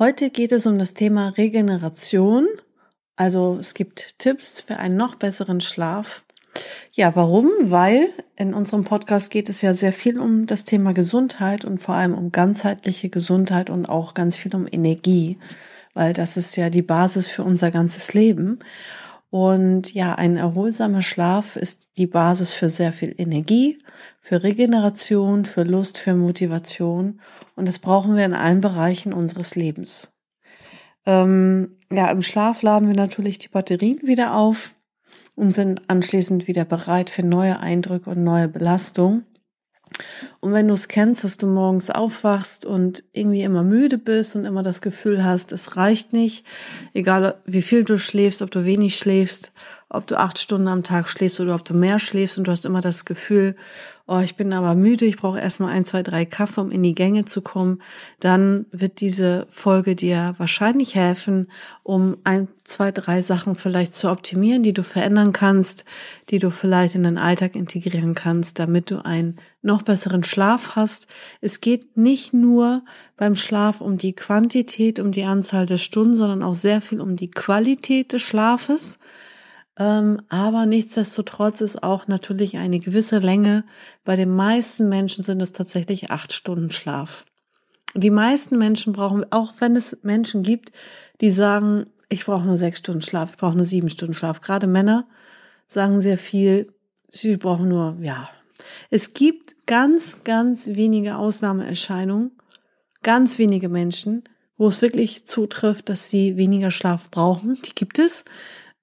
Heute geht es um das Thema Regeneration. Also es gibt Tipps für einen noch besseren Schlaf. Ja, warum? Weil in unserem Podcast geht es ja sehr viel um das Thema Gesundheit und vor allem um ganzheitliche Gesundheit und auch ganz viel um Energie, weil das ist ja die Basis für unser ganzes Leben. Und ja, ein erholsamer Schlaf ist die Basis für sehr viel Energie, für Regeneration, für Lust, für Motivation. Und das brauchen wir in allen Bereichen unseres Lebens. Ähm, ja, im Schlaf laden wir natürlich die Batterien wieder auf und sind anschließend wieder bereit für neue Eindrücke und neue Belastungen. Und wenn du es kennst, dass du morgens aufwachst und irgendwie immer müde bist und immer das Gefühl hast, es reicht nicht, egal wie viel du schläfst, ob du wenig schläfst, ob du acht Stunden am Tag schläfst oder ob du mehr schläfst und du hast immer das Gefühl, oh, ich bin aber müde, ich brauche erstmal ein, zwei, drei Kaffee, um in die Gänge zu kommen, dann wird diese Folge dir wahrscheinlich helfen, um ein, zwei, drei Sachen vielleicht zu optimieren, die du verändern kannst, die du vielleicht in deinen Alltag integrieren kannst, damit du einen noch besseren Schlaf hast. Es geht nicht nur beim Schlaf um die Quantität, um die Anzahl der Stunden, sondern auch sehr viel um die Qualität des Schlafes. Ähm, aber nichtsdestotrotz ist auch natürlich eine gewisse Länge. Bei den meisten Menschen sind es tatsächlich acht Stunden Schlaf. Die meisten Menschen brauchen, auch wenn es Menschen gibt, die sagen, ich brauche nur sechs Stunden Schlaf, ich brauche nur sieben Stunden Schlaf. Gerade Männer sagen sehr viel, sie brauchen nur, ja. Es gibt ganz, ganz wenige Ausnahmeerscheinungen, ganz wenige Menschen, wo es wirklich zutrifft, dass sie weniger Schlaf brauchen. Die gibt es.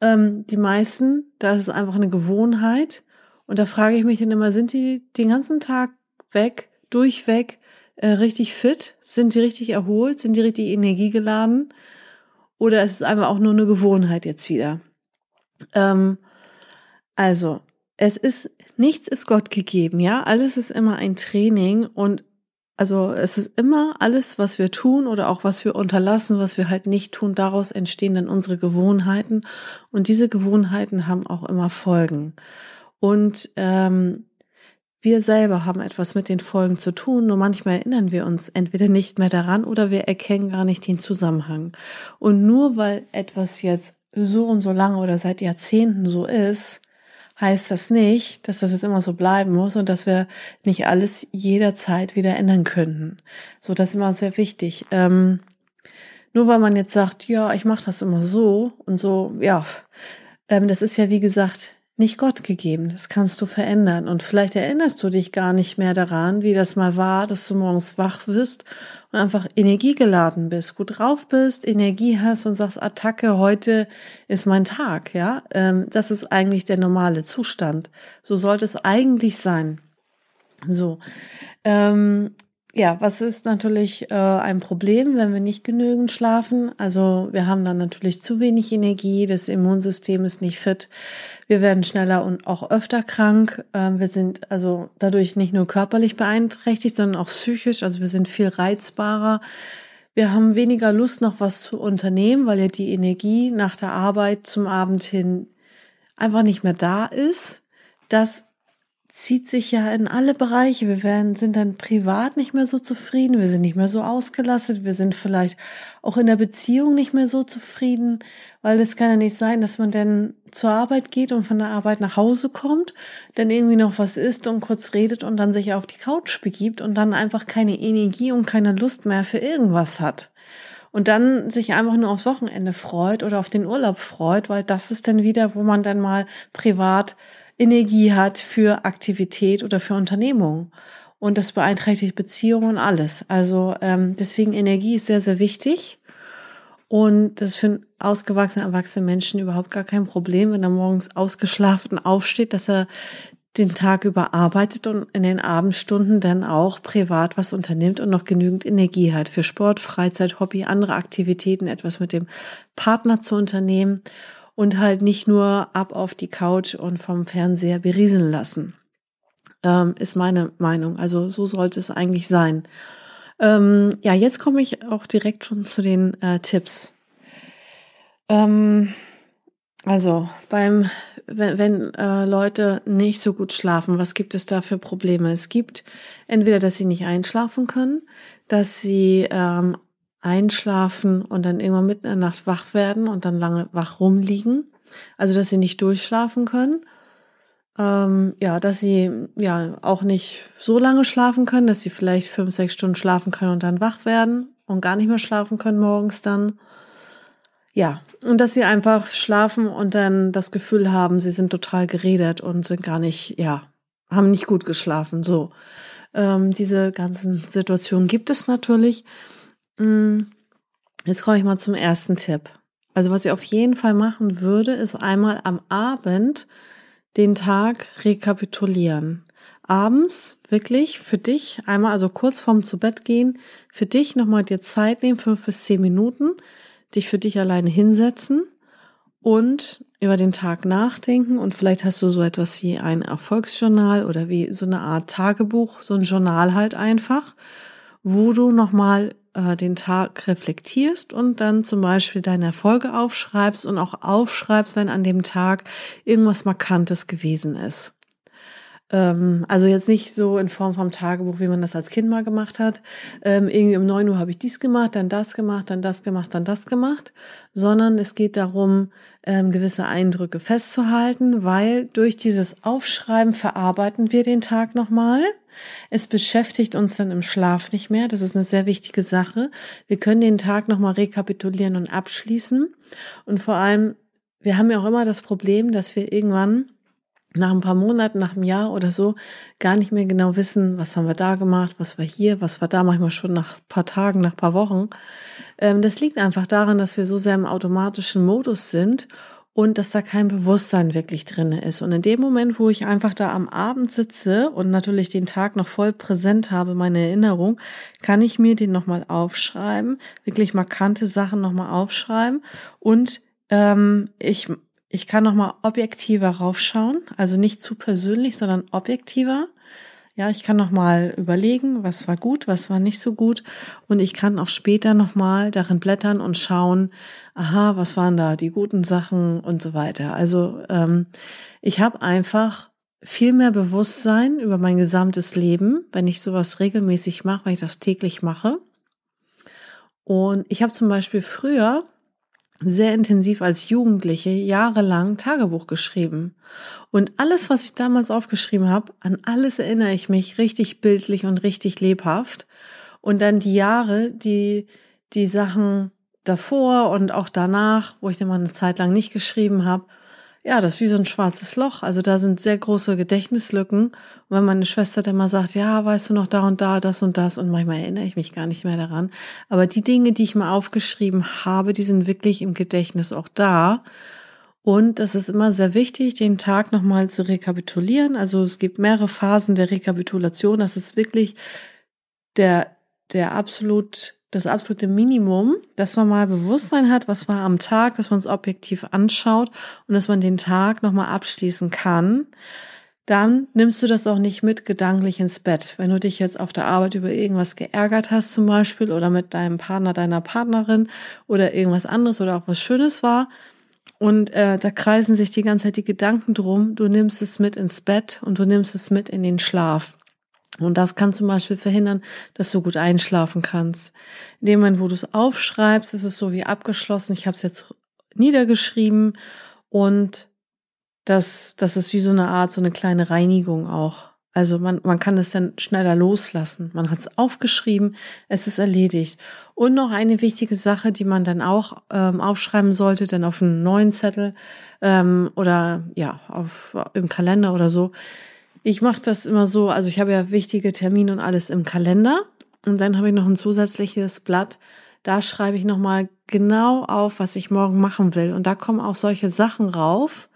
Ähm, die meisten, da ist es einfach eine Gewohnheit. Und da frage ich mich dann immer, sind die den ganzen Tag weg, durchweg, äh, richtig fit? Sind die richtig erholt? Sind die richtig energiegeladen? Oder ist es einfach auch nur eine Gewohnheit jetzt wieder? Ähm, also, es ist, nichts ist Gott gegeben, ja? Alles ist immer ein Training und also es ist immer alles, was wir tun oder auch was wir unterlassen, was wir halt nicht tun, daraus entstehen dann unsere Gewohnheiten und diese Gewohnheiten haben auch immer Folgen. Und ähm, wir selber haben etwas mit den Folgen zu tun, nur manchmal erinnern wir uns entweder nicht mehr daran oder wir erkennen gar nicht den Zusammenhang. Und nur weil etwas jetzt so und so lange oder seit Jahrzehnten so ist, heißt das nicht, dass das jetzt immer so bleiben muss und dass wir nicht alles jederzeit wieder ändern könnten. So, das ist immer sehr wichtig. Ähm, nur weil man jetzt sagt, ja, ich mache das immer so und so, ja, ähm, das ist ja wie gesagt nicht Gott gegeben. Das kannst du verändern. Und vielleicht erinnerst du dich gar nicht mehr daran, wie das mal war, dass du morgens wach wirst und einfach energiegeladen bist, gut drauf bist, Energie hast und sagst, Attacke, heute ist mein Tag, ja. Ähm, das ist eigentlich der normale Zustand. So sollte es eigentlich sein. So. Ähm, ja, was ist natürlich äh, ein Problem, wenn wir nicht genügend schlafen? Also wir haben dann natürlich zu wenig Energie, das Immunsystem ist nicht fit, wir werden schneller und auch öfter krank. Äh, wir sind also dadurch nicht nur körperlich beeinträchtigt, sondern auch psychisch. Also wir sind viel reizbarer. Wir haben weniger Lust, noch was zu unternehmen, weil ja die Energie nach der Arbeit zum Abend hin einfach nicht mehr da ist. Das zieht sich ja in alle Bereiche. Wir werden, sind dann privat nicht mehr so zufrieden, wir sind nicht mehr so ausgelastet, wir sind vielleicht auch in der Beziehung nicht mehr so zufrieden, weil es kann ja nicht sein, dass man dann zur Arbeit geht und von der Arbeit nach Hause kommt, dann irgendwie noch was isst und kurz redet und dann sich auf die Couch begibt und dann einfach keine Energie und keine Lust mehr für irgendwas hat und dann sich einfach nur aufs Wochenende freut oder auf den Urlaub freut, weil das ist dann wieder, wo man dann mal privat Energie hat für Aktivität oder für Unternehmung. Und das beeinträchtigt Beziehungen und alles. Also ähm, deswegen Energie ist sehr, sehr wichtig. Und das ist für einen ausgewachsenen, erwachsenen Menschen überhaupt gar kein Problem, wenn er morgens ausgeschlafen aufsteht, dass er den Tag über arbeitet und in den Abendstunden dann auch privat was unternimmt und noch genügend Energie hat für Sport, Freizeit, Hobby, andere Aktivitäten, etwas mit dem Partner zu unternehmen und halt nicht nur ab auf die Couch und vom Fernseher berieseln lassen. Ähm, ist meine Meinung. Also so sollte es eigentlich sein. Ähm, ja, jetzt komme ich auch direkt schon zu den äh, Tipps. Ähm, also beim wenn, wenn äh, Leute nicht so gut schlafen, was gibt es da für Probleme? Es gibt entweder, dass sie nicht einschlafen können, dass sie ähm, einschlafen und dann irgendwann mitten in der Nacht wach werden und dann lange wach rumliegen. Also dass sie nicht durchschlafen können. Ähm, ja, dass sie ja auch nicht so lange schlafen können, dass sie vielleicht fünf, sechs Stunden schlafen können und dann wach werden und gar nicht mehr schlafen können morgens dann. Ja, und dass sie einfach schlafen und dann das Gefühl haben, sie sind total geredet und sind gar nicht, ja, haben nicht gut geschlafen. So, ähm, diese ganzen Situationen gibt es natürlich. Mm, jetzt komme ich mal zum ersten Tipp. Also was ich auf jeden Fall machen würde, ist einmal am Abend den Tag rekapitulieren. Abends wirklich für dich einmal, also kurz vorm zu Bett gehen, für dich nochmal dir Zeit nehmen, fünf bis zehn Minuten, dich für dich alleine hinsetzen und über den Tag nachdenken und vielleicht hast du so etwas wie ein Erfolgsjournal oder wie so eine Art Tagebuch, so ein Journal halt einfach, wo du nochmal äh, den Tag reflektierst und dann zum Beispiel deine Erfolge aufschreibst und auch aufschreibst, wenn an dem Tag irgendwas Markantes gewesen ist. Ähm, also jetzt nicht so in Form vom Tagebuch, wie man das als Kind mal gemacht hat. Ähm, irgendwie um neun Uhr habe ich dies gemacht, dann das gemacht, dann das gemacht, dann das gemacht, sondern es geht darum, ähm, gewisse Eindrücke festzuhalten, weil durch dieses Aufschreiben verarbeiten wir den Tag nochmal. Es beschäftigt uns dann im Schlaf nicht mehr. Das ist eine sehr wichtige Sache. Wir können den Tag nochmal rekapitulieren und abschließen. Und vor allem, wir haben ja auch immer das Problem, dass wir irgendwann nach ein paar Monaten, nach einem Jahr oder so gar nicht mehr genau wissen, was haben wir da gemacht, was war hier, was war da, manchmal schon nach paar Tagen, nach paar Wochen. Ähm, das liegt einfach daran, dass wir so sehr im automatischen Modus sind und dass da kein Bewusstsein wirklich drinne ist. Und in dem Moment, wo ich einfach da am Abend sitze und natürlich den Tag noch voll präsent habe, meine Erinnerung, kann ich mir den nochmal aufschreiben, wirklich markante Sachen nochmal aufschreiben und ähm, ich ich kann nochmal objektiver raufschauen, also nicht zu persönlich, sondern objektiver. Ja, ich kann nochmal überlegen, was war gut, was war nicht so gut. Und ich kann auch später nochmal darin blättern und schauen, aha, was waren da die guten Sachen und so weiter. Also ähm, ich habe einfach viel mehr Bewusstsein über mein gesamtes Leben, wenn ich sowas regelmäßig mache, wenn ich das täglich mache. Und ich habe zum Beispiel früher sehr intensiv als Jugendliche jahrelang Tagebuch geschrieben. Und alles, was ich damals aufgeschrieben habe, an alles erinnere ich mich richtig bildlich und richtig lebhaft. Und dann die Jahre, die, die Sachen davor und auch danach, wo ich dann mal eine Zeit lang nicht geschrieben habe, ja, das ist wie so ein schwarzes Loch. Also da sind sehr große Gedächtnislücken. Und wenn meine Schwester dann mal sagt, ja, weißt du noch da und da, das und das, und manchmal erinnere ich mich gar nicht mehr daran. Aber die Dinge, die ich mal aufgeschrieben habe, die sind wirklich im Gedächtnis auch da. Und das ist immer sehr wichtig, den Tag nochmal zu rekapitulieren. Also es gibt mehrere Phasen der Rekapitulation. Das ist wirklich der, der absolut das absolute Minimum, dass man mal Bewusstsein hat, was war am Tag, dass man es objektiv anschaut und dass man den Tag nochmal abschließen kann. Dann nimmst du das auch nicht mit gedanklich ins Bett. Wenn du dich jetzt auf der Arbeit über irgendwas geärgert hast zum Beispiel oder mit deinem Partner, deiner Partnerin oder irgendwas anderes oder auch was Schönes war und äh, da kreisen sich die ganze Zeit die Gedanken drum, du nimmst es mit ins Bett und du nimmst es mit in den Schlaf. Und das kann zum Beispiel verhindern, dass du gut einschlafen kannst. In dem Moment, wo du es aufschreibst, ist es so wie abgeschlossen. Ich habe es jetzt niedergeschrieben und das, das ist wie so eine Art, so eine kleine Reinigung auch. Also man, man kann es dann schneller loslassen. Man hat es aufgeschrieben, es ist erledigt. Und noch eine wichtige Sache, die man dann auch ähm, aufschreiben sollte, dann auf einen neuen Zettel ähm, oder ja, auf, im Kalender oder so, ich mache das immer so, also ich habe ja wichtige Termine und alles im Kalender und dann habe ich noch ein zusätzliches Blatt. Da schreibe ich nochmal genau auf, was ich morgen machen will. Und da kommen auch solche Sachen rauf.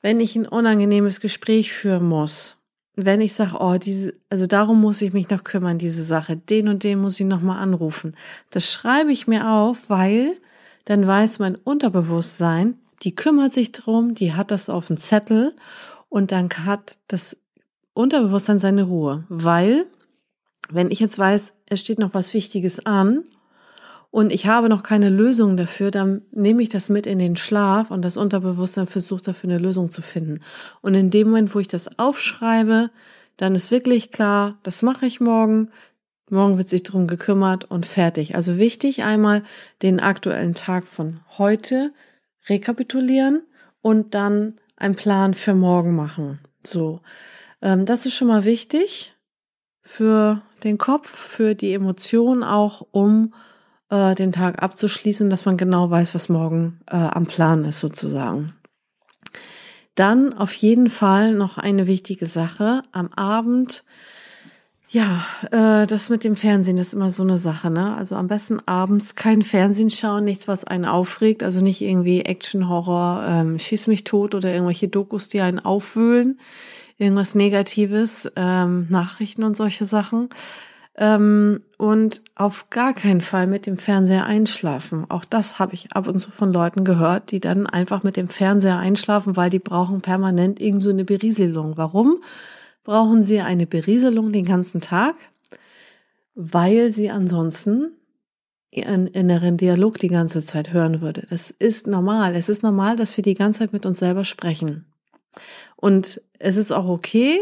wenn ich ein unangenehmes Gespräch führen muss, wenn ich sage, oh, diese, also darum muss ich mich noch kümmern, diese Sache, den und den muss ich nochmal anrufen. Das schreibe ich mir auf, weil dann weiß mein Unterbewusstsein, die kümmert sich drum, die hat das auf dem Zettel und dann hat das Unterbewusstsein seine Ruhe, weil wenn ich jetzt weiß, es steht noch was Wichtiges an und ich habe noch keine Lösung dafür, dann nehme ich das mit in den Schlaf und das Unterbewusstsein versucht dafür eine Lösung zu finden. Und in dem Moment, wo ich das aufschreibe, dann ist wirklich klar, das mache ich morgen. Morgen wird sich drum gekümmert und fertig. Also wichtig einmal den aktuellen Tag von heute rekapitulieren und dann einen Plan für morgen machen. So, ähm, das ist schon mal wichtig für den Kopf, für die Emotionen auch, um äh, den Tag abzuschließen, dass man genau weiß, was morgen äh, am Plan ist sozusagen. Dann auf jeden Fall noch eine wichtige Sache. Am Abend, ja, äh, das mit dem Fernsehen ist immer so eine Sache, ne? Also am besten abends kein Fernsehen schauen, nichts, was einen aufregt, also nicht irgendwie Action, Horror, ähm, Schieß mich tot oder irgendwelche Dokus, die einen aufwühlen, irgendwas Negatives, ähm, Nachrichten und solche Sachen. Ähm, und auf gar keinen Fall mit dem Fernseher einschlafen. Auch das habe ich ab und zu von Leuten gehört, die dann einfach mit dem Fernseher einschlafen, weil die brauchen permanent irgend so eine Berieselung. Warum brauchen sie eine Berieselung den ganzen Tag? Weil sie ansonsten ihren inneren Dialog die ganze Zeit hören würde. Das ist normal. Es ist normal, dass wir die ganze Zeit mit uns selber sprechen. Und es ist auch okay,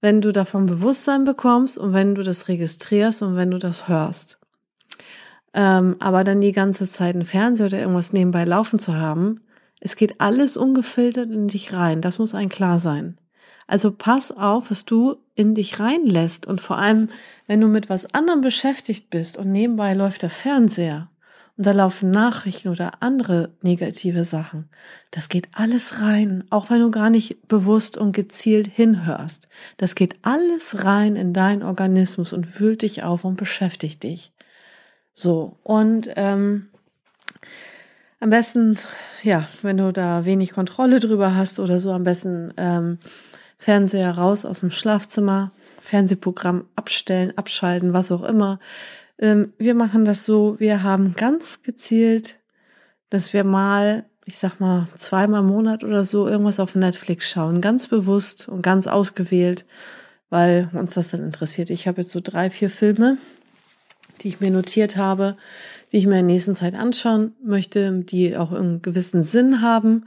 wenn du davon Bewusstsein bekommst und wenn du das registrierst und wenn du das hörst. Ähm, aber dann die ganze Zeit ein Fernseher oder irgendwas nebenbei laufen zu haben, es geht alles ungefiltert in dich rein. Das muss ein klar sein. Also pass auf, was du in dich reinlässt und vor allem, wenn du mit was anderem beschäftigt bist und nebenbei läuft der Fernseher und da laufen Nachrichten oder andere negative Sachen. Das geht alles rein, auch wenn du gar nicht bewusst und gezielt hinhörst. Das geht alles rein in deinen Organismus und fühlt dich auf und beschäftigt dich. So, und ähm, am besten, ja, wenn du da wenig Kontrolle drüber hast oder so, am besten ähm, Fernseher raus aus dem Schlafzimmer, Fernsehprogramm abstellen, abschalten, was auch immer. Ähm, wir machen das so, wir haben ganz gezielt, dass wir mal, ich sag mal, zweimal im Monat oder so irgendwas auf Netflix schauen. Ganz bewusst und ganz ausgewählt, weil uns das dann interessiert. Ich habe jetzt so drei, vier Filme, die ich mir notiert habe, die ich mir in der nächsten Zeit anschauen möchte, die auch einen gewissen Sinn haben,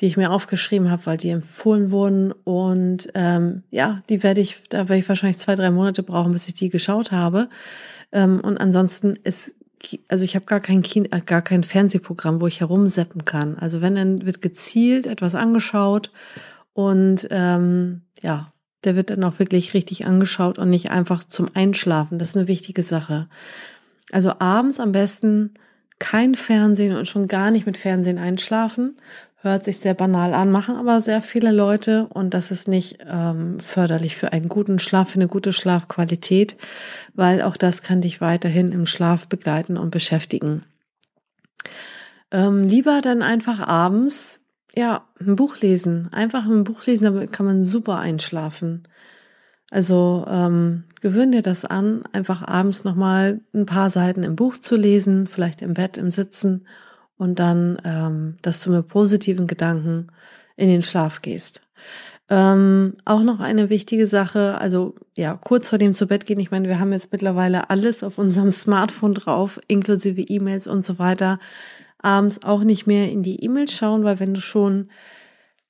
die ich mir aufgeschrieben habe, weil die empfohlen wurden. Und ähm, ja, die werde ich, da werde ich wahrscheinlich zwei, drei Monate brauchen, bis ich die geschaut habe. Ähm, und ansonsten ist, also ich habe gar kein Kino, äh, gar kein Fernsehprogramm, wo ich herumseppen kann. Also wenn dann wird gezielt etwas angeschaut und ähm, ja, der wird dann auch wirklich richtig angeschaut und nicht einfach zum Einschlafen. Das ist eine wichtige Sache. Also abends am besten kein Fernsehen und schon gar nicht mit Fernsehen einschlafen, hört sich sehr banal an, machen aber sehr viele Leute und das ist nicht ähm, förderlich für einen guten Schlaf, für eine gute Schlafqualität, weil auch das kann dich weiterhin im Schlaf begleiten und beschäftigen. Ähm, lieber dann einfach abends, ja, ein Buch lesen. Einfach ein Buch lesen, damit kann man super einschlafen. Also ähm, gewöhn dir das an, einfach abends nochmal ein paar Seiten im Buch zu lesen, vielleicht im Bett, im Sitzen und dann, ähm, dass du mit positiven Gedanken in den Schlaf gehst. Ähm, auch noch eine wichtige Sache, also ja, kurz vor dem zu Bett gehen. Ich meine, wir haben jetzt mittlerweile alles auf unserem Smartphone drauf, inklusive E-Mails und so weiter. Abends auch nicht mehr in die E-Mails schauen, weil wenn du schon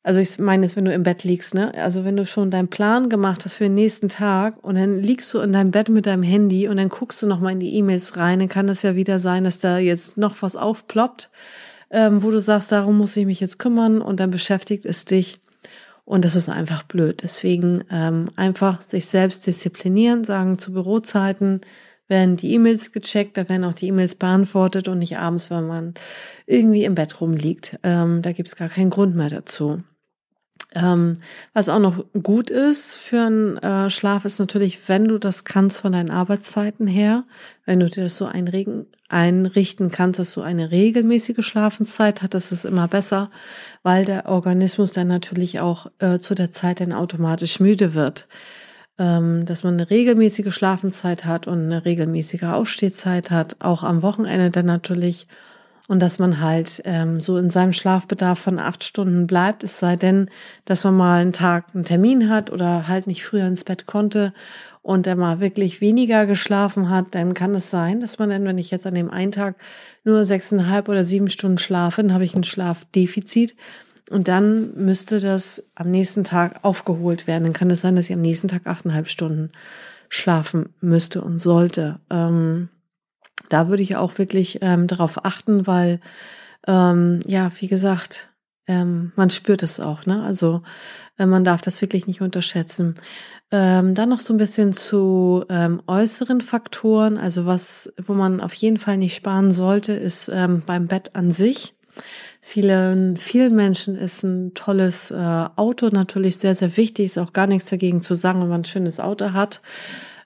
also ich meine jetzt, wenn du im Bett liegst, ne? Also wenn du schon deinen Plan gemacht hast für den nächsten Tag und dann liegst du in deinem Bett mit deinem Handy und dann guckst du nochmal in die E-Mails rein, dann kann es ja wieder sein, dass da jetzt noch was aufploppt, ähm, wo du sagst, darum muss ich mich jetzt kümmern und dann beschäftigt es dich. Und das ist einfach blöd. Deswegen ähm, einfach sich selbst disziplinieren, sagen zu Bürozeiten, werden die E-Mails gecheckt, da werden auch die E-Mails beantwortet und nicht abends, wenn man irgendwie im Bett rumliegt. Ähm, da gibt's gar keinen Grund mehr dazu. Ähm, was auch noch gut ist für einen äh, Schlaf ist natürlich, wenn du das kannst von deinen Arbeitszeiten her, wenn du dir das so einregen, einrichten kannst, dass du eine regelmäßige Schlafenszeit hast, das ist immer besser, weil der Organismus dann natürlich auch äh, zu der Zeit dann automatisch müde wird. Ähm, dass man eine regelmäßige Schlafenszeit hat und eine regelmäßige Aufstehzeit hat, auch am Wochenende dann natürlich. Und dass man halt ähm, so in seinem Schlafbedarf von acht Stunden bleibt, es sei denn, dass man mal einen Tag einen Termin hat oder halt nicht früher ins Bett konnte und er mal wirklich weniger geschlafen hat, dann kann es sein, dass man dann, wenn ich jetzt an dem einen Tag nur sechseinhalb oder sieben Stunden schlafe, dann habe ich ein Schlafdefizit und dann müsste das am nächsten Tag aufgeholt werden. Dann kann es sein, dass ich am nächsten Tag achteinhalb Stunden schlafen müsste und sollte. Ähm, da würde ich auch wirklich ähm, darauf achten, weil ähm, ja, wie gesagt, ähm, man spürt es auch, ne? Also äh, man darf das wirklich nicht unterschätzen. Ähm, dann noch so ein bisschen zu ähm, äußeren Faktoren, also was, wo man auf jeden Fall nicht sparen sollte, ist ähm, beim Bett an sich. Vielen, vielen Menschen ist ein tolles äh, Auto natürlich sehr, sehr wichtig. Ist auch gar nichts dagegen zu sagen, wenn man ein schönes Auto hat.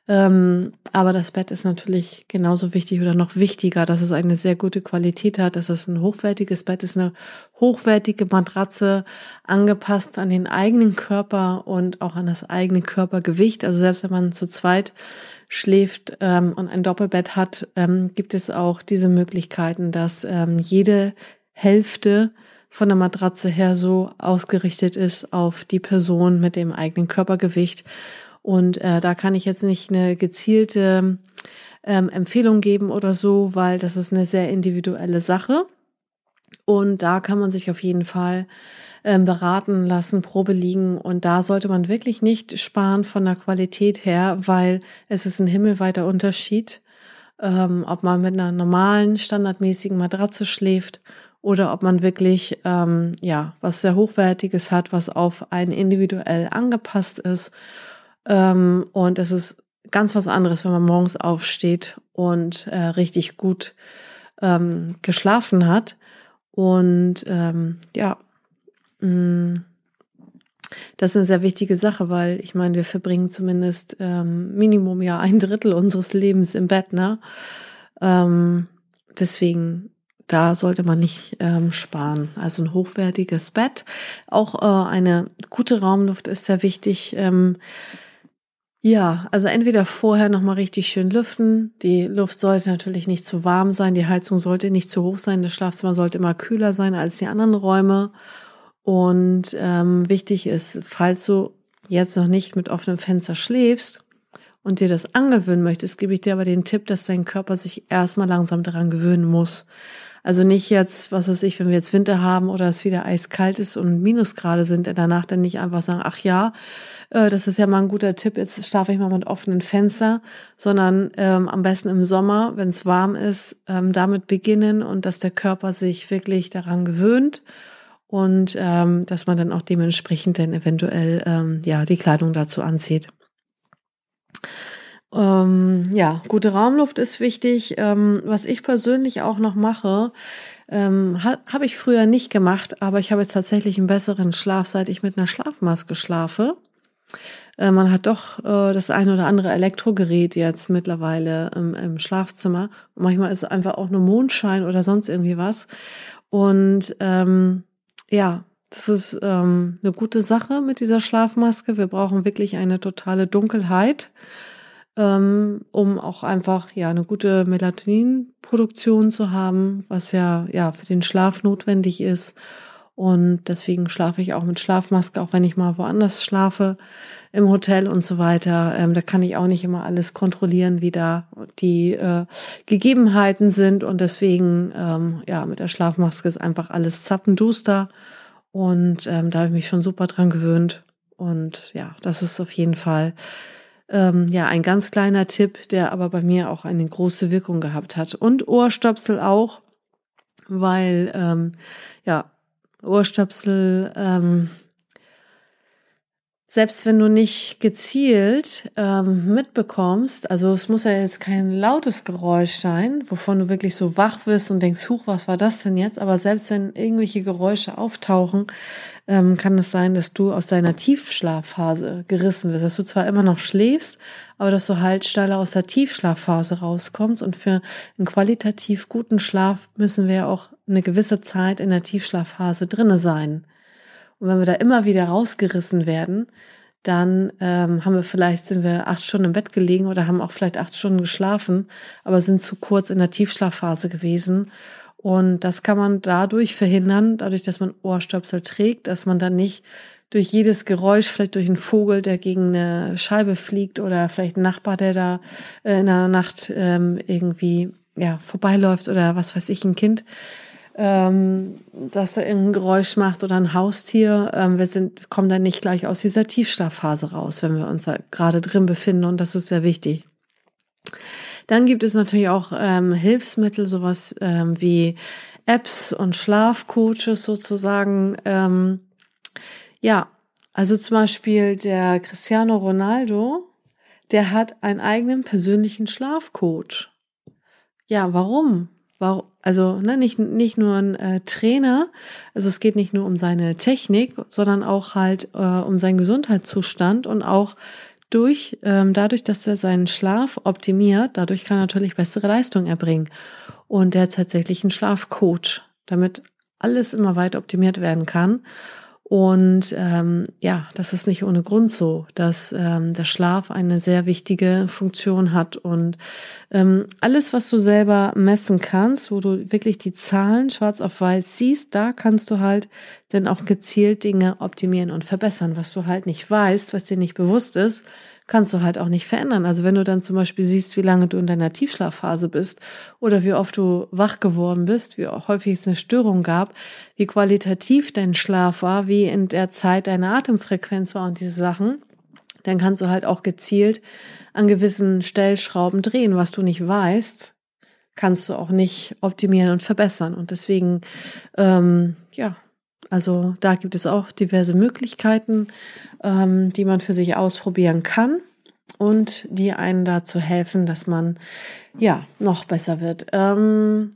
Ähm, aber das Bett ist natürlich genauso wichtig oder noch wichtiger, dass es eine sehr gute Qualität hat, dass es ein hochwertiges Bett ist, eine hochwertige Matratze, angepasst an den eigenen Körper und auch an das eigene Körpergewicht. Also selbst wenn man zu zweit schläft ähm, und ein Doppelbett hat, ähm, gibt es auch diese Möglichkeiten, dass ähm, jede Hälfte von der Matratze her so ausgerichtet ist auf die Person mit dem eigenen Körpergewicht und äh, da kann ich jetzt nicht eine gezielte ähm, Empfehlung geben oder so, weil das ist eine sehr individuelle Sache. Und da kann man sich auf jeden Fall ähm, beraten lassen, Probe liegen. Und da sollte man wirklich nicht sparen von der Qualität her, weil es ist ein himmelweiter Unterschied, ähm, ob man mit einer normalen, standardmäßigen Matratze schläft oder ob man wirklich ähm, ja was sehr hochwertiges hat, was auf einen individuell angepasst ist ähm, und es ist ganz was anderes, wenn man morgens aufsteht und äh, richtig gut ähm, geschlafen hat. Und ähm, ja, mh, mm, das ist eine sehr wichtige Sache, weil ich meine, wir verbringen zumindest ähm, Minimum ja ein Drittel unseres Lebens im Bett, ne? Ähm, deswegen, da sollte man nicht ähm, sparen. Also ein hochwertiges Bett. Auch äh, eine gute Raumluft ist sehr wichtig. Ähm, ja, also entweder vorher nochmal richtig schön lüften. Die Luft sollte natürlich nicht zu warm sein, die Heizung sollte nicht zu hoch sein, das Schlafzimmer sollte immer kühler sein als die anderen Räume. Und ähm, wichtig ist, falls du jetzt noch nicht mit offenem Fenster schläfst und dir das angewöhnen möchtest, gebe ich dir aber den Tipp, dass dein Körper sich erstmal langsam daran gewöhnen muss. Also nicht jetzt, was weiß ich, wenn wir jetzt Winter haben oder es wieder eiskalt ist und Minusgrade sind, danach dann nicht einfach sagen, ach ja, äh, das ist ja mal ein guter Tipp, jetzt schlafe ich mal mit offenen Fenster, sondern ähm, am besten im Sommer, wenn es warm ist, ähm, damit beginnen und dass der Körper sich wirklich daran gewöhnt und ähm, dass man dann auch dementsprechend dann eventuell ähm, ja die Kleidung dazu anzieht. Ähm, ja, gute Raumluft ist wichtig. Ähm, was ich persönlich auch noch mache, ähm, ha, habe ich früher nicht gemacht, aber ich habe jetzt tatsächlich einen besseren Schlaf, seit ich mit einer Schlafmaske schlafe. Äh, man hat doch äh, das ein oder andere Elektrogerät jetzt mittlerweile im, im Schlafzimmer. Manchmal ist es einfach auch nur Mondschein oder sonst irgendwie was. Und ähm, ja, das ist ähm, eine gute Sache mit dieser Schlafmaske. Wir brauchen wirklich eine totale Dunkelheit ähm, um auch einfach ja eine gute Melatoninproduktion zu haben, was ja ja für den Schlaf notwendig ist. Und deswegen schlafe ich auch mit Schlafmaske, auch wenn ich mal woanders schlafe, im Hotel und so weiter. Ähm, da kann ich auch nicht immer alles kontrollieren, wie da die äh, Gegebenheiten sind. Und deswegen, ähm, ja, mit der Schlafmaske ist einfach alles zappenduster. Und ähm, da habe ich mich schon super dran gewöhnt. Und ja, das ist auf jeden Fall ähm, ja, ein ganz kleiner Tipp, der aber bei mir auch eine große Wirkung gehabt hat. Und Ohrstöpsel auch, weil ähm, ja, Ohrstöpsel ähm, selbst wenn du nicht gezielt ähm, mitbekommst, also es muss ja jetzt kein lautes Geräusch sein, wovon du wirklich so wach wirst und denkst, huch, was war das denn jetzt? Aber selbst wenn irgendwelche Geräusche auftauchen, ähm, kann es sein, dass du aus deiner Tiefschlafphase gerissen wirst, dass du zwar immer noch schläfst, aber dass du halt schneller aus der Tiefschlafphase rauskommst. Und für einen qualitativ guten Schlaf müssen wir ja auch eine gewisse Zeit in der Tiefschlafphase drinne sein. Und wenn wir da immer wieder rausgerissen werden, dann ähm, haben wir vielleicht, sind wir acht Stunden im Bett gelegen oder haben auch vielleicht acht Stunden geschlafen, aber sind zu kurz in der Tiefschlafphase gewesen. Und das kann man dadurch verhindern, dadurch, dass man Ohrstöpsel trägt, dass man dann nicht durch jedes Geräusch, vielleicht durch einen Vogel, der gegen eine Scheibe fliegt oder vielleicht ein Nachbar, der da äh, in der Nacht ähm, irgendwie ja vorbeiläuft oder was weiß ich, ein Kind, ähm, dass er irgendein Geräusch macht oder ein Haustier. Ähm, wir sind, kommen dann nicht gleich aus dieser Tiefschlafphase raus, wenn wir uns da gerade drin befinden und das ist sehr wichtig. Dann gibt es natürlich auch ähm, Hilfsmittel, sowas ähm, wie Apps und Schlafcoaches sozusagen. Ähm, ja, also zum Beispiel der Cristiano Ronaldo, der hat einen eigenen persönlichen Schlafcoach. Ja, warum? Warum? Also ne, nicht, nicht nur ein äh, Trainer, also es geht nicht nur um seine Technik, sondern auch halt äh, um seinen Gesundheitszustand und auch durch, ähm, dadurch, dass er seinen Schlaf optimiert, dadurch kann er natürlich bessere Leistung erbringen. Und er hat tatsächlich einen Schlafcoach, damit alles immer weiter optimiert werden kann. Und ähm, ja, das ist nicht ohne Grund so, dass ähm, der Schlaf eine sehr wichtige Funktion hat. Und ähm, alles, was du selber messen kannst, wo du wirklich die Zahlen schwarz auf weiß siehst, da kannst du halt dann auch gezielt Dinge optimieren und verbessern. Was du halt nicht weißt, was dir nicht bewusst ist, kannst du halt auch nicht verändern. Also wenn du dann zum Beispiel siehst, wie lange du in deiner Tiefschlafphase bist oder wie oft du wach geworden bist, wie häufig es eine Störung gab, wie qualitativ dein Schlaf war, wie in der Zeit deine Atemfrequenz war und diese Sachen, dann kannst du halt auch gezielt an gewissen Stellschrauben drehen, was du nicht weißt, kannst du auch nicht optimieren und verbessern. Und deswegen, ähm, ja, also da gibt es auch diverse Möglichkeiten, ähm, die man für sich ausprobieren kann und die einen dazu helfen, dass man ja noch besser wird. Ähm,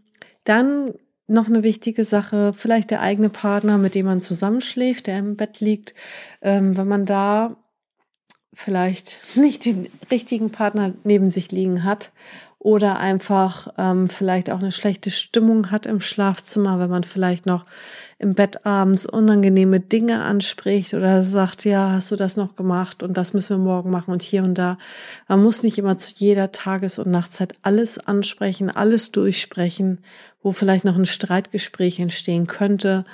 dann noch eine wichtige Sache, vielleicht der eigene Partner, mit dem man zusammenschläft, der im Bett liegt, ähm, wenn man da vielleicht nicht den richtigen Partner neben sich liegen hat oder einfach ähm, vielleicht auch eine schlechte Stimmung hat im Schlafzimmer, wenn man vielleicht noch im Bett abends unangenehme Dinge anspricht oder sagt, ja, hast du das noch gemacht und das müssen wir morgen machen und hier und da. Man muss nicht immer zu jeder Tages- und Nachtzeit alles ansprechen, alles durchsprechen, wo vielleicht noch ein Streitgespräch entstehen könnte.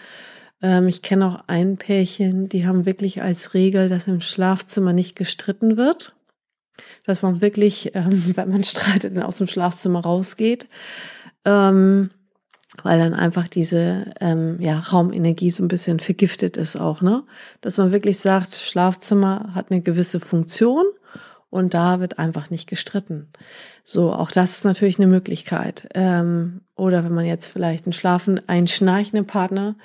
Ähm, ich kenne auch ein Pärchen, die haben wirklich als Regel, dass im Schlafzimmer nicht gestritten wird. Dass man wirklich, ähm, wenn man streitet, aus dem Schlafzimmer rausgeht. Ähm, weil dann einfach diese ähm, ja, Raumenergie so ein bisschen vergiftet ist auch, ne? Dass man wirklich sagt, Schlafzimmer hat eine gewisse Funktion und da wird einfach nicht gestritten. So, auch das ist natürlich eine Möglichkeit. Ähm, oder wenn man jetzt vielleicht einen schlafen, einen schnarchenden Partner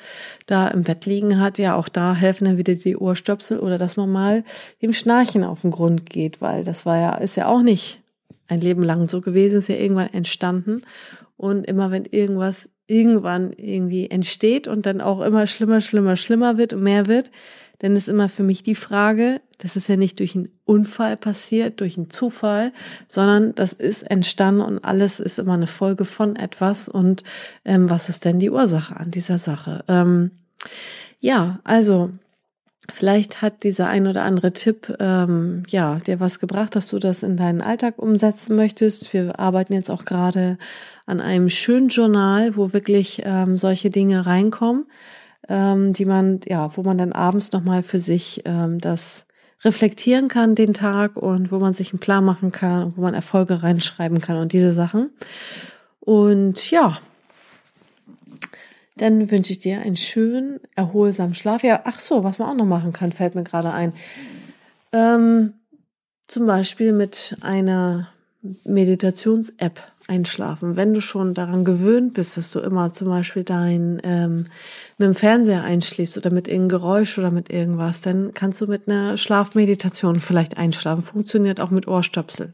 da im Bett liegen hat, ja, auch da helfen dann wieder die Ohrstöpsel oder dass man mal dem Schnarchen auf den Grund geht, weil das war ja, ist ja auch nicht ein Leben lang so gewesen, ist ja irgendwann entstanden. Und immer wenn irgendwas irgendwann irgendwie entsteht und dann auch immer schlimmer, schlimmer, schlimmer wird und mehr wird, dann ist immer für mich die Frage, das ist ja nicht durch einen Unfall passiert, durch einen Zufall, sondern das ist entstanden und alles ist immer eine Folge von etwas. Und ähm, was ist denn die Ursache an dieser Sache? Ähm, ja, also Vielleicht hat dieser ein oder andere Tipp ähm, ja dir was gebracht, dass du das in deinen Alltag umsetzen möchtest. Wir arbeiten jetzt auch gerade an einem schönen Journal, wo wirklich ähm, solche Dinge reinkommen, ähm, die man ja, wo man dann abends noch mal für sich ähm, das reflektieren kann den Tag und wo man sich einen Plan machen kann, wo man Erfolge reinschreiben kann und diese Sachen. Und ja, dann wünsche ich dir einen schönen, erholsamen Schlaf. Ja, ach so, was man auch noch machen kann, fällt mir gerade ein. Ähm, zum Beispiel mit einer Meditations-App einschlafen. Wenn du schon daran gewöhnt bist, dass du immer zum Beispiel dein ähm, mit dem Fernseher einschläfst oder mit irgendeinem Geräusch oder mit irgendwas, dann kannst du mit einer Schlafmeditation vielleicht einschlafen. Funktioniert auch mit Ohrstöpsel.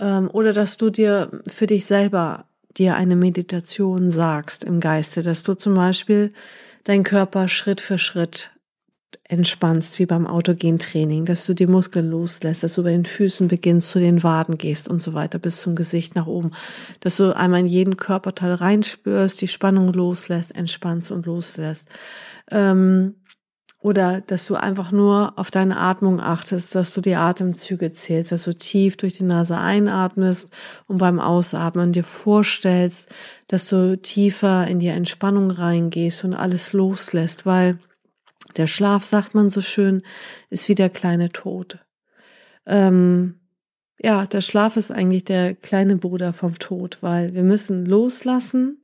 Ähm, oder dass du dir für dich selber dir eine Meditation sagst im Geiste, dass du zum Beispiel deinen Körper Schritt für Schritt entspannst, wie beim Autogentraining, dass du die Muskeln loslässt, dass du bei den Füßen beginnst, zu den Waden gehst und so weiter, bis zum Gesicht nach oben, dass du einmal in jeden Körperteil reinspürst, die Spannung loslässt, entspannst und loslässt. Ähm, oder dass du einfach nur auf deine Atmung achtest, dass du die Atemzüge zählst, dass du tief durch die Nase einatmest und beim Ausatmen dir vorstellst, dass du tiefer in die Entspannung reingehst und alles loslässt, weil der Schlaf, sagt man so schön, ist wie der kleine Tod. Ähm, ja, der Schlaf ist eigentlich der kleine Bruder vom Tod, weil wir müssen loslassen,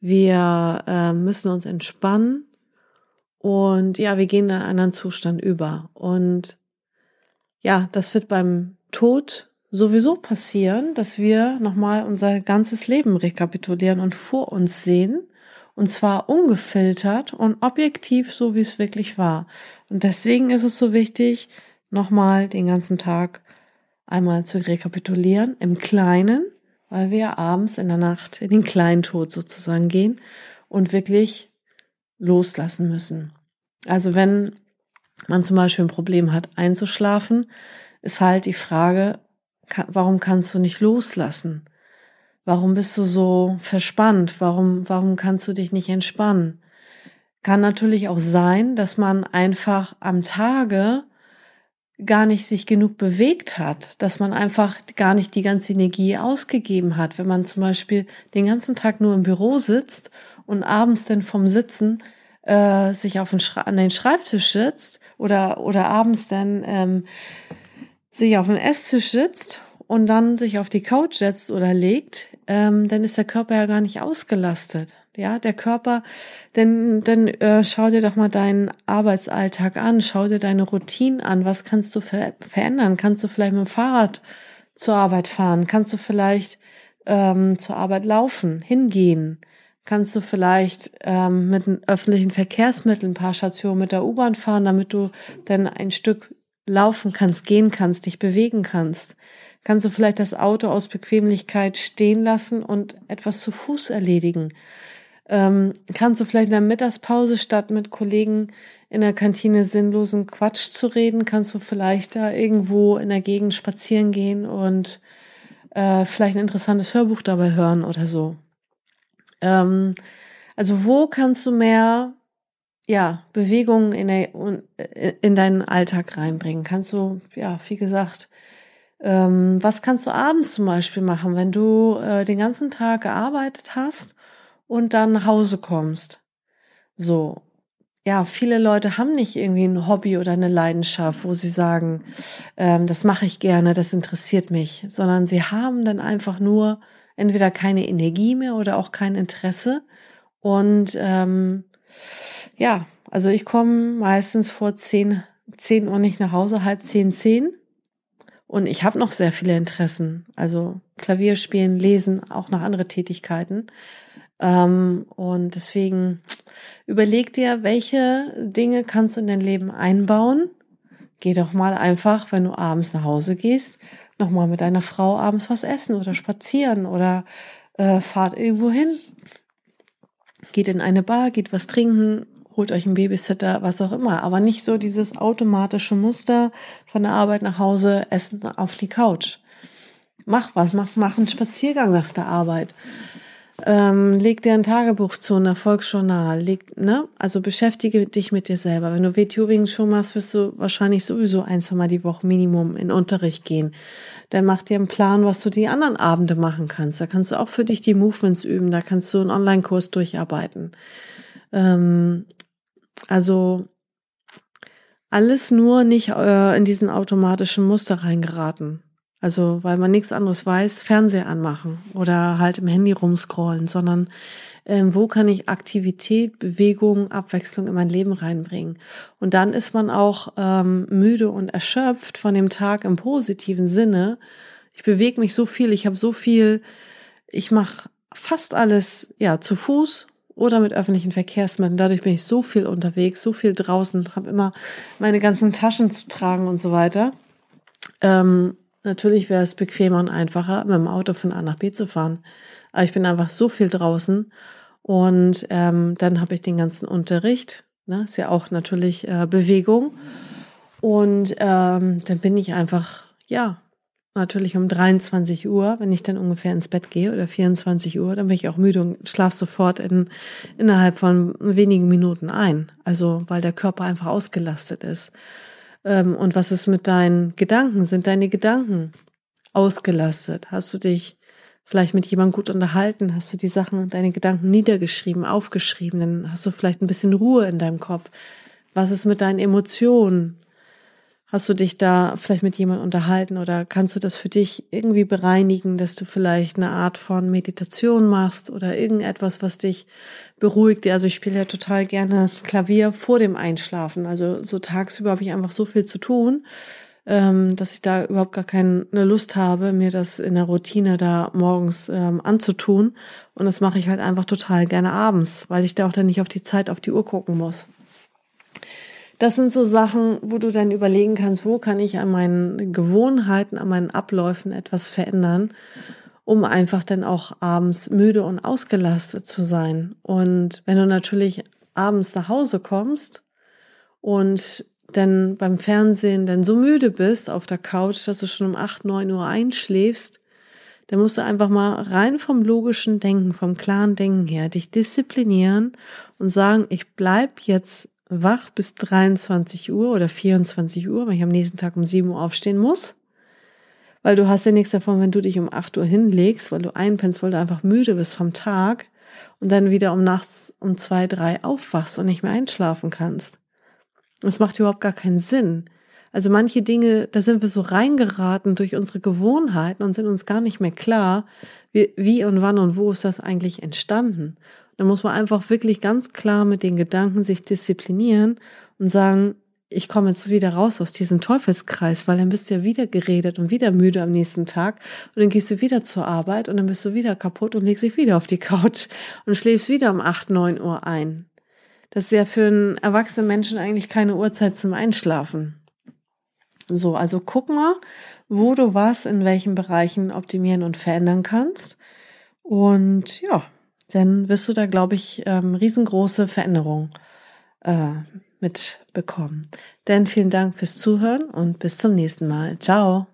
wir äh, müssen uns entspannen und ja, wir gehen in einen anderen Zustand über. Und ja, das wird beim Tod sowieso passieren, dass wir nochmal unser ganzes Leben rekapitulieren und vor uns sehen und zwar ungefiltert und objektiv, so wie es wirklich war. Und deswegen ist es so wichtig, nochmal den ganzen Tag einmal zu rekapitulieren im Kleinen, weil wir abends in der Nacht in den kleinen Tod sozusagen gehen und wirklich loslassen müssen. Also wenn man zum Beispiel ein Problem hat, einzuschlafen, ist halt die Frage, warum kannst du nicht loslassen? Warum bist du so verspannt? Warum, warum kannst du dich nicht entspannen? Kann natürlich auch sein, dass man einfach am Tage gar nicht sich genug bewegt hat, dass man einfach gar nicht die ganze Energie ausgegeben hat. Wenn man zum Beispiel den ganzen Tag nur im Büro sitzt und abends dann vom Sitzen äh, sich auf den an den Schreibtisch sitzt oder, oder abends dann ähm, sich auf den Esstisch sitzt und dann sich auf die Couch setzt oder legt, ähm, dann ist der Körper ja gar nicht ausgelastet. Ja, der Körper, denn, denn äh, schau dir doch mal deinen Arbeitsalltag an, schau dir deine Routinen an, was kannst du ver verändern? Kannst du vielleicht mit dem Fahrrad zur Arbeit fahren? Kannst du vielleicht ähm, zur Arbeit laufen, hingehen? Kannst du vielleicht ähm, mit öffentlichen Verkehrsmitteln ein paar Stationen mit der U-Bahn fahren, damit du dann ein Stück laufen kannst, gehen kannst, dich bewegen kannst? Kannst du vielleicht das Auto aus Bequemlichkeit stehen lassen und etwas zu Fuß erledigen. Ähm, kannst du vielleicht in der Mittagspause statt mit Kollegen in der Kantine sinnlosen Quatsch zu reden, kannst du vielleicht da irgendwo in der Gegend spazieren gehen und äh, vielleicht ein interessantes Hörbuch dabei hören oder so. Ähm, also wo kannst du mehr ja, Bewegungen in, in deinen Alltag reinbringen? Kannst du, ja, wie gesagt, ähm, was kannst du abends zum Beispiel machen, wenn du äh, den ganzen Tag gearbeitet hast und dann nach Hause kommst? So. Ja, viele Leute haben nicht irgendwie ein Hobby oder eine Leidenschaft, wo sie sagen, ähm, das mache ich gerne, das interessiert mich, sondern sie haben dann einfach nur entweder keine Energie mehr oder auch kein Interesse. Und ähm, ja, also ich komme meistens vor zehn, zehn Uhr nicht nach Hause, halb zehn, zehn. Und ich habe noch sehr viele Interessen, also Klavier spielen, lesen, auch noch andere Tätigkeiten. Ähm, und deswegen überleg dir, welche Dinge kannst du in dein Leben einbauen. Geh doch mal einfach, wenn du abends nach Hause gehst, nochmal mit deiner Frau abends was essen oder spazieren oder äh, fahrt irgendwo hin. Geht in eine Bar, geht was trinken holt euch einen Babysitter, was auch immer. Aber nicht so dieses automatische Muster von der Arbeit nach Hause, Essen auf die Couch. Mach was, mach, mach einen Spaziergang nach der Arbeit. Ähm, leg dir ein Tagebuch zu, ein Erfolgsjournal. Leg, ne? Also beschäftige dich mit dir selber. Wenn du WTUing schon machst, wirst du wahrscheinlich sowieso ein, zwei Mal die Woche Minimum in Unterricht gehen. Dann mach dir einen Plan, was du die anderen Abende machen kannst. Da kannst du auch für dich die Movements üben. Da kannst du einen Online-Kurs durcharbeiten. Ähm, also alles nur nicht äh, in diesen automatischen Muster reingeraten. Also weil man nichts anderes weiß, Fernseher anmachen oder halt im Handy rumscrollen, sondern ähm, wo kann ich Aktivität, Bewegung, Abwechslung in mein Leben reinbringen. Und dann ist man auch ähm, müde und erschöpft von dem Tag im positiven Sinne. Ich bewege mich so viel, ich habe so viel, ich mache fast alles ja zu Fuß oder mit öffentlichen Verkehrsmitteln. Dadurch bin ich so viel unterwegs, so viel draußen, habe immer meine ganzen Taschen zu tragen und so weiter. Ähm, natürlich wäre es bequemer und einfacher, mit dem Auto von A nach B zu fahren. Aber ich bin einfach so viel draußen und ähm, dann habe ich den ganzen Unterricht. Ne? Ist ja auch natürlich äh, Bewegung. Und ähm, dann bin ich einfach, ja, natürlich um 23 Uhr, wenn ich dann ungefähr ins Bett gehe oder 24 Uhr, dann bin ich auch müde und schlaf sofort in, innerhalb von wenigen Minuten ein. Also weil der Körper einfach ausgelastet ist. Ähm, und was ist mit deinen Gedanken? Sind deine Gedanken ausgelastet? Hast du dich vielleicht mit jemandem gut unterhalten? Hast du die Sachen, deine Gedanken niedergeschrieben, aufgeschrieben? Dann hast du vielleicht ein bisschen Ruhe in deinem Kopf. Was ist mit deinen Emotionen? Hast du dich da vielleicht mit jemandem unterhalten oder kannst du das für dich irgendwie bereinigen, dass du vielleicht eine Art von Meditation machst oder irgendetwas, was dich beruhigt? Also ich spiele ja total gerne Klavier vor dem Einschlafen. Also so tagsüber habe ich einfach so viel zu tun, ähm, dass ich da überhaupt gar keine Lust habe, mir das in der Routine da morgens ähm, anzutun. Und das mache ich halt einfach total gerne abends, weil ich da auch dann nicht auf die Zeit auf die Uhr gucken muss. Das sind so Sachen, wo du dann überlegen kannst, wo kann ich an meinen Gewohnheiten, an meinen Abläufen etwas verändern, um einfach dann auch abends müde und ausgelastet zu sein. Und wenn du natürlich abends nach Hause kommst und dann beim Fernsehen dann so müde bist auf der Couch, dass du schon um 8, 9 Uhr einschläfst, dann musst du einfach mal rein vom logischen Denken, vom klaren Denken her, dich disziplinieren und sagen, ich bleib jetzt wach bis 23 Uhr oder 24 Uhr, weil ich am nächsten Tag um 7 Uhr aufstehen muss. Weil du hast ja nichts davon, wenn du dich um 8 Uhr hinlegst, weil du einpennst, weil du einfach müde bist vom Tag und dann wieder um nachts um 2, 3 aufwachst und nicht mehr einschlafen kannst. Das macht überhaupt gar keinen Sinn. Also manche Dinge, da sind wir so reingeraten durch unsere Gewohnheiten und sind uns gar nicht mehr klar, wie, wie und wann und wo ist das eigentlich entstanden. Da muss man einfach wirklich ganz klar mit den Gedanken sich disziplinieren und sagen, ich komme jetzt wieder raus aus diesem Teufelskreis, weil dann bist du ja wieder geredet und wieder müde am nächsten Tag und dann gehst du wieder zur Arbeit und dann bist du wieder kaputt und legst dich wieder auf die Couch und schläfst wieder um 8, 9 Uhr ein. Das ist ja für einen erwachsenen Menschen eigentlich keine Uhrzeit zum Einschlafen. So, also guck mal, wo du was in welchen Bereichen optimieren und verändern kannst. Und ja, dann wirst du da, glaube ich, ähm, riesengroße Veränderungen äh, mitbekommen. Denn vielen Dank fürs Zuhören und bis zum nächsten Mal. Ciao.